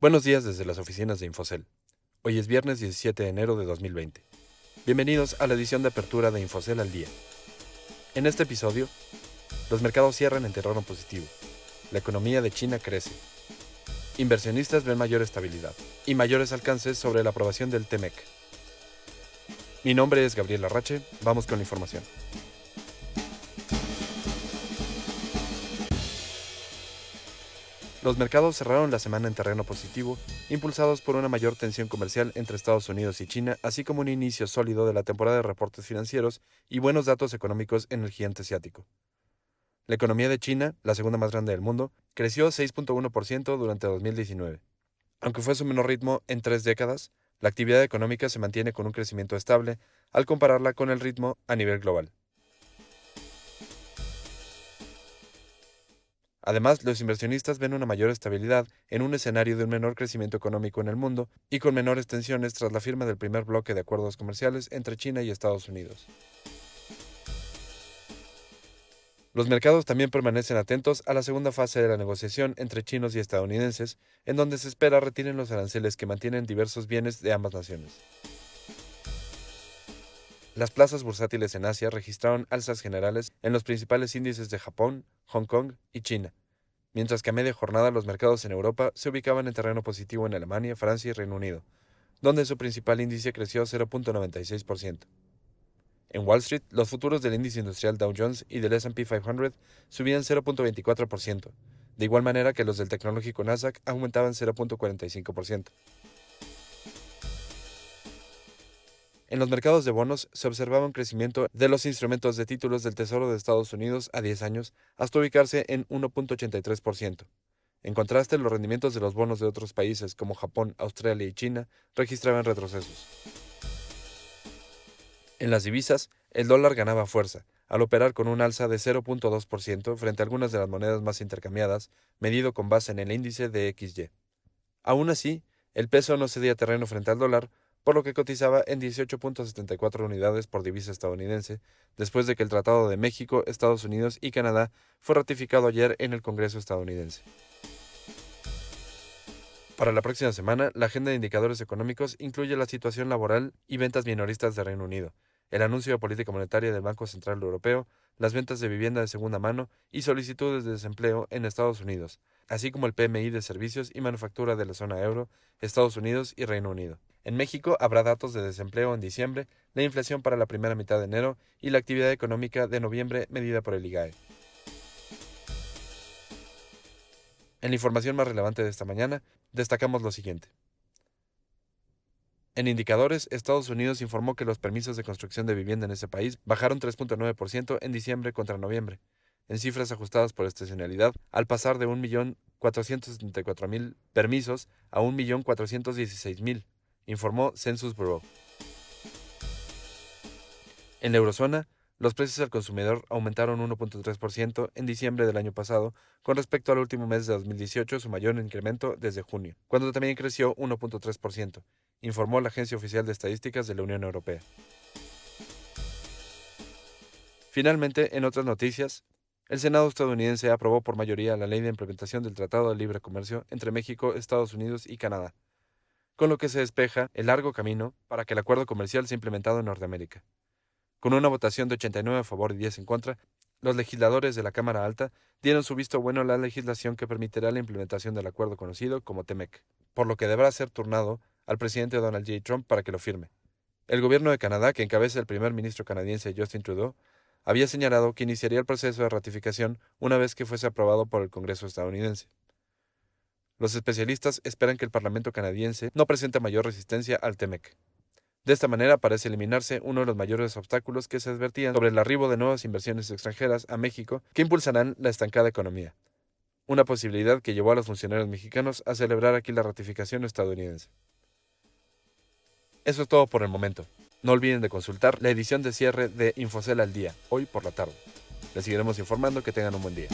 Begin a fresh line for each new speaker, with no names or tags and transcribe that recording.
Buenos días desde las oficinas de Infocel. Hoy es viernes 17 de enero de 2020. Bienvenidos a la edición de apertura de Infocel al día. En este episodio, los mercados cierran en terreno positivo. La economía de China crece. Inversionistas ven mayor estabilidad y mayores alcances sobre la aprobación del TEMEC. Mi nombre es Gabriel Arrache, vamos con la información. Los mercados cerraron la semana en terreno positivo, impulsados por una mayor tensión comercial entre Estados Unidos y China, así como un inicio sólido de la temporada de reportes financieros y buenos datos económicos en el gigante asiático. La economía de China, la segunda más grande del mundo, creció 6.1% durante 2019. Aunque fue su menor ritmo en tres décadas, la actividad económica se mantiene con un crecimiento estable al compararla con el ritmo a nivel global. Además, los inversionistas ven una mayor estabilidad en un escenario de un menor crecimiento económico en el mundo y con menores tensiones tras la firma del primer bloque de acuerdos comerciales entre China y Estados Unidos. Los mercados también permanecen atentos a la segunda fase de la negociación entre chinos y estadounidenses, en donde se espera retiren los aranceles que mantienen diversos bienes de ambas naciones. Las plazas bursátiles en Asia registraron alzas generales en los principales índices de Japón, Hong Kong y China, mientras que a media jornada los mercados en Europa se ubicaban en terreno positivo en Alemania, Francia y Reino Unido, donde su principal índice creció 0.96%. En Wall Street, los futuros del índice industrial Dow Jones y del SP 500 subían 0.24%, de igual manera que los del tecnológico Nasdaq aumentaban 0.45%. En los mercados de bonos se observaba un crecimiento de los instrumentos de títulos del Tesoro de Estados Unidos a 10 años hasta ubicarse en 1.83%. En contraste, los rendimientos de los bonos de otros países como Japón, Australia y China registraban retrocesos. En las divisas, el dólar ganaba fuerza, al operar con un alza de 0.2% frente a algunas de las monedas más intercambiadas, medido con base en el índice de XY. Aún así, el peso no cedía terreno frente al dólar, por lo que cotizaba en 18.74 unidades por divisa estadounidense, después de que el Tratado de México, Estados Unidos y Canadá fue ratificado ayer en el Congreso estadounidense. Para la próxima semana, la agenda de indicadores económicos incluye la situación laboral y ventas minoristas de Reino Unido, el anuncio de política monetaria del Banco Central Europeo, las ventas de vivienda de segunda mano y solicitudes de desempleo en Estados Unidos, así como el PMI de servicios y manufactura de la zona euro, Estados Unidos y Reino Unido. En México habrá datos de desempleo en diciembre, la inflación para la primera mitad de enero y la actividad económica de noviembre medida por el IGAE. En la información más relevante de esta mañana, destacamos lo siguiente. En indicadores, Estados Unidos informó que los permisos de construcción de vivienda en ese país bajaron 3.9% en diciembre contra noviembre, en cifras ajustadas por estacionalidad, al pasar de 1.474.000 permisos a 1.416.000 informó Census Bureau. En la eurozona, los precios al consumidor aumentaron 1.3% en diciembre del año pasado con respecto al último mes de 2018, su mayor incremento desde junio, cuando también creció 1.3%, informó la Agencia Oficial de Estadísticas de la Unión Europea. Finalmente, en otras noticias, el Senado estadounidense aprobó por mayoría la ley de implementación del Tratado de Libre Comercio entre México, Estados Unidos y Canadá, con lo que se despeja el largo camino para que el acuerdo comercial sea implementado en Norteamérica. Con una votación de 89 a favor y 10 en contra, los legisladores de la Cámara Alta dieron su visto bueno a la legislación que permitirá la implementación del acuerdo conocido como TEMEC, por lo que deberá ser turnado al presidente Donald J. Trump para que lo firme. El gobierno de Canadá, que encabeza el primer ministro canadiense Justin Trudeau, había señalado que iniciaría el proceso de ratificación una vez que fuese aprobado por el Congreso estadounidense. Los especialistas esperan que el Parlamento canadiense no presente mayor resistencia al TEMEC. De esta manera parece eliminarse uno de los mayores obstáculos que se advertían sobre el arribo de nuevas inversiones extranjeras a México que impulsarán la estancada economía. Una posibilidad que llevó a los funcionarios mexicanos a celebrar aquí la ratificación estadounidense. Eso es todo por el momento. No olviden de consultar la edición de cierre de Infocel al día, hoy por la tarde. Les seguiremos informando que tengan un buen día.